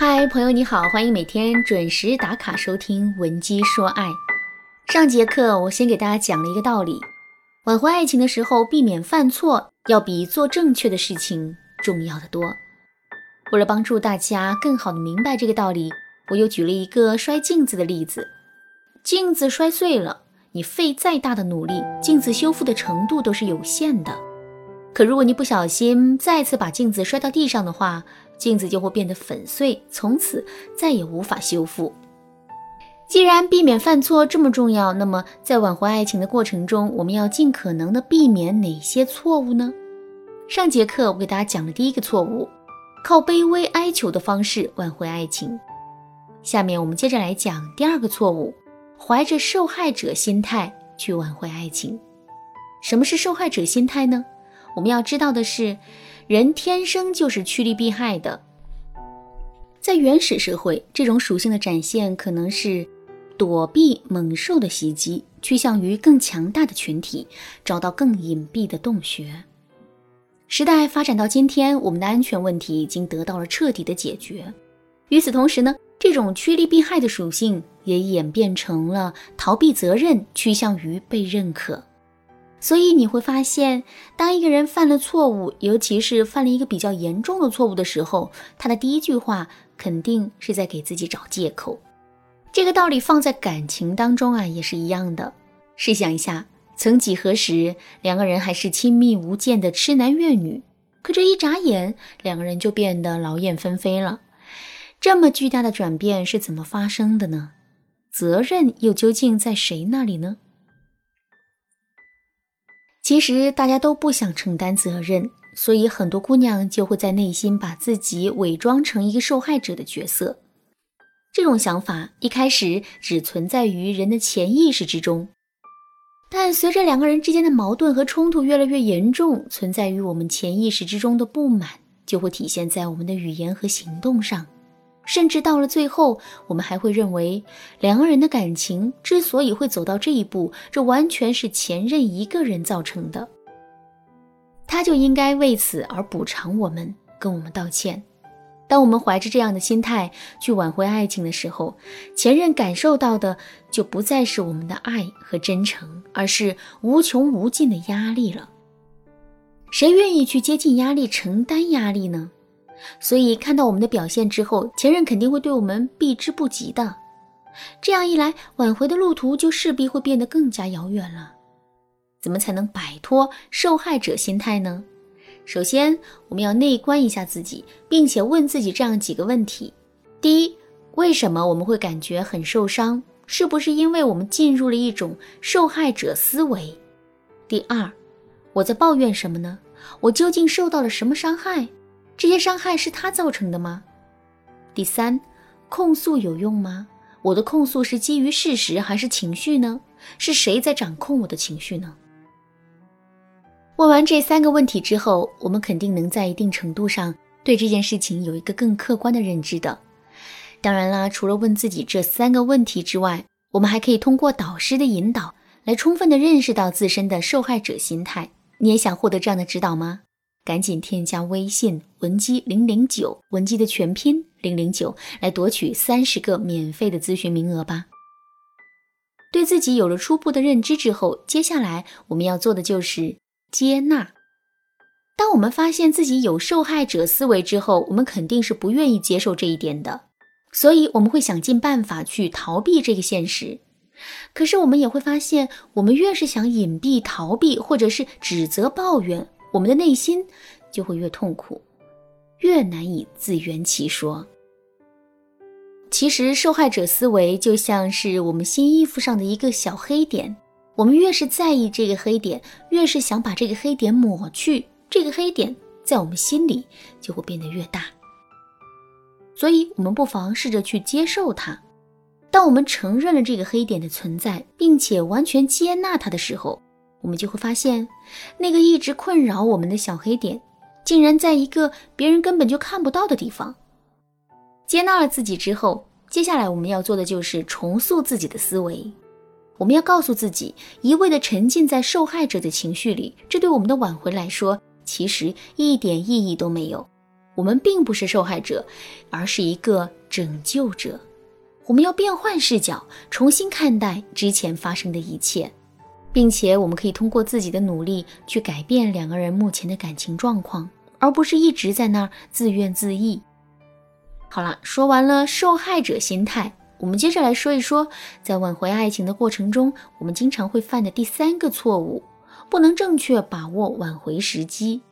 嗨，朋友你好，欢迎每天准时打卡收听《闻鸡说爱》。上节课我先给大家讲了一个道理：挽回爱情的时候，避免犯错，要比做正确的事情重要的多。为了帮助大家更好的明白这个道理，我又举了一个摔镜子的例子。镜子摔碎了，你费再大的努力，镜子修复的程度都是有限的。可如果你不小心再次把镜子摔到地上的话，镜子就会变得粉碎，从此再也无法修复。既然避免犯错这么重要，那么在挽回爱情的过程中，我们要尽可能的避免哪些错误呢？上节课我给大家讲了第一个错误，靠卑微哀求的方式挽回爱情。下面我们接着来讲第二个错误，怀着受害者心态去挽回爱情。什么是受害者心态呢？我们要知道的是。人天生就是趋利避害的，在原始社会，这种属性的展现可能是躲避猛兽的袭击，趋向于更强大的群体，找到更隐蔽的洞穴。时代发展到今天，我们的安全问题已经得到了彻底的解决。与此同时呢，这种趋利避害的属性也演变成了逃避责任，趋向于被认可。所以你会发现，当一个人犯了错误，尤其是犯了一个比较严重的错误的时候，他的第一句话肯定是在给自己找借口。这个道理放在感情当中啊，也是一样的。试想一下，曾几何时，两个人还是亲密无间的痴男怨女，可这一眨眼，两个人就变得劳燕分飞了。这么巨大的转变是怎么发生的呢？责任又究竟在谁那里呢？其实大家都不想承担责任，所以很多姑娘就会在内心把自己伪装成一个受害者的角色。这种想法一开始只存在于人的潜意识之中，但随着两个人之间的矛盾和冲突越来越严重，存在于我们潜意识之中的不满就会体现在我们的语言和行动上。甚至到了最后，我们还会认为两个人的感情之所以会走到这一步，这完全是前任一个人造成的，他就应该为此而补偿我们，跟我们道歉。当我们怀着这样的心态去挽回爱情的时候，前任感受到的就不再是我们的爱和真诚，而是无穷无尽的压力了。谁愿意去接近压力、承担压力呢？所以看到我们的表现之后，前任肯定会对我们避之不及的。这样一来，挽回的路途就势必会变得更加遥远了。怎么才能摆脱受害者心态呢？首先，我们要内观一下自己，并且问自己这样几个问题：第一，为什么我们会感觉很受伤？是不是因为我们进入了一种受害者思维？第二，我在抱怨什么呢？我究竟受到了什么伤害？这些伤害是他造成的吗？第三，控诉有用吗？我的控诉是基于事实还是情绪呢？是谁在掌控我的情绪呢？问完这三个问题之后，我们肯定能在一定程度上对这件事情有一个更客观的认知的。当然啦，除了问自己这三个问题之外，我们还可以通过导师的引导来充分的认识到自身的受害者心态。你也想获得这样的指导吗？赶紧添加微信文姬零零九，文姬的全拼零零九，来夺取三十个免费的咨询名额吧。对自己有了初步的认知之后，接下来我们要做的就是接纳。当我们发现自己有受害者思维之后，我们肯定是不愿意接受这一点的，所以我们会想尽办法去逃避这个现实。可是我们也会发现，我们越是想隐蔽、逃避，或者是指责、抱怨。我们的内心就会越痛苦，越难以自圆其说。其实，受害者思维就像是我们新衣服上的一个小黑点，我们越是在意这个黑点，越是想把这个黑点抹去，这个黑点在我们心里就会变得越大。所以，我们不妨试着去接受它。当我们承认了这个黑点的存在，并且完全接纳它的时候，我们就会发现，那个一直困扰我们的小黑点，竟然在一个别人根本就看不到的地方。接纳了自己之后，接下来我们要做的就是重塑自己的思维。我们要告诉自己，一味的沉浸在受害者的情绪里，这对我们的挽回来说，其实一点意义都没有。我们并不是受害者，而是一个拯救者。我们要变换视角，重新看待之前发生的一切，并且我们可以通过自己的努力去改变两个人目前的感情状况，而不是一直在那儿自怨自艾。好了，说完了受害者心态，我们接着来说一说，在挽回爱情的过程中，我们经常会犯的第三个错误：不能正确把握挽回时机。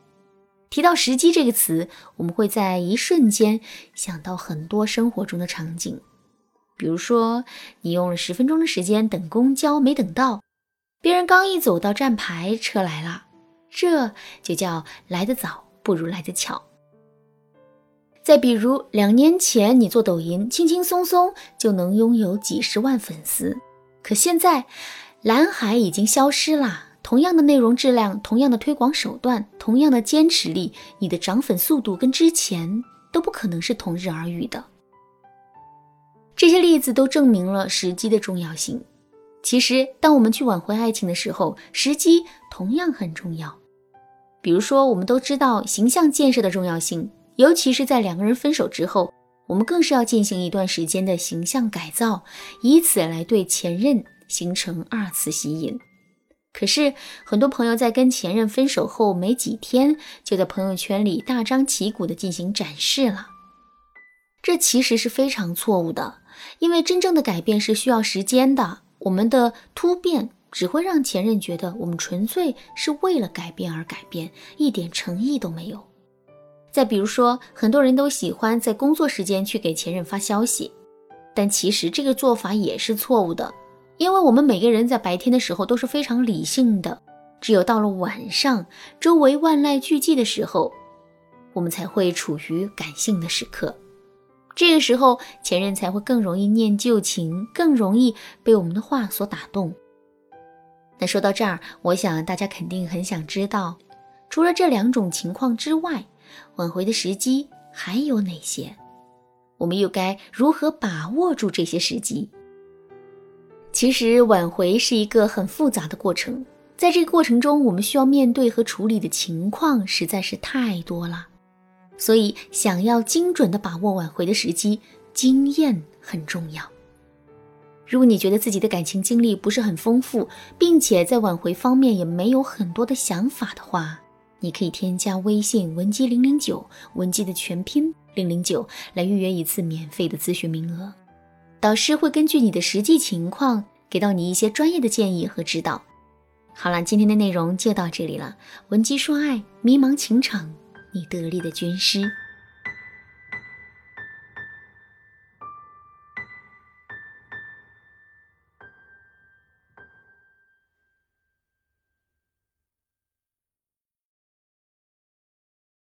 提到时机这个词，我们会在一瞬间想到很多生活中的场景。比如说，你用了十分钟的时间等公交没等到，别人刚一走到站牌，车来了，这就叫来得早不如来得巧。再比如，两年前你做抖音，轻轻松松就能拥有几十万粉丝，可现在蓝海已经消失了。同样的内容质量，同样的推广手段，同样的坚持力，你的涨粉速度跟之前都不可能是同日而语的。这些例子都证明了时机的重要性。其实，当我们去挽回爱情的时候，时机同样很重要。比如说，我们都知道形象建设的重要性，尤其是在两个人分手之后，我们更是要进行一段时间的形象改造，以此来对前任形成二次吸引。可是，很多朋友在跟前任分手后没几天，就在朋友圈里大张旗鼓地进行展示了，这其实是非常错误的。因为真正的改变是需要时间的，我们的突变只会让前任觉得我们纯粹是为了改变而改变，一点诚意都没有。再比如说，很多人都喜欢在工作时间去给前任发消息，但其实这个做法也是错误的，因为我们每个人在白天的时候都是非常理性的，只有到了晚上，周围万籁俱寂的时候，我们才会处于感性的时刻。这个时候，前任才会更容易念旧情，更容易被我们的话所打动。那说到这儿，我想大家肯定很想知道，除了这两种情况之外，挽回的时机还有哪些？我们又该如何把握住这些时机？其实，挽回是一个很复杂的过程，在这个过程中，我们需要面对和处理的情况实在是太多了。所以，想要精准的把握挽回的时机，经验很重要。如果你觉得自己的感情经历不是很丰富，并且在挽回方面也没有很多的想法的话，你可以添加微信文姬零零九，文姬的全拼零零九，来预约一次免费的咨询名额。导师会根据你的实际情况，给到你一些专业的建议和指导。好了，今天的内容就到这里了。文姬说爱，迷茫情场。你得力的军师。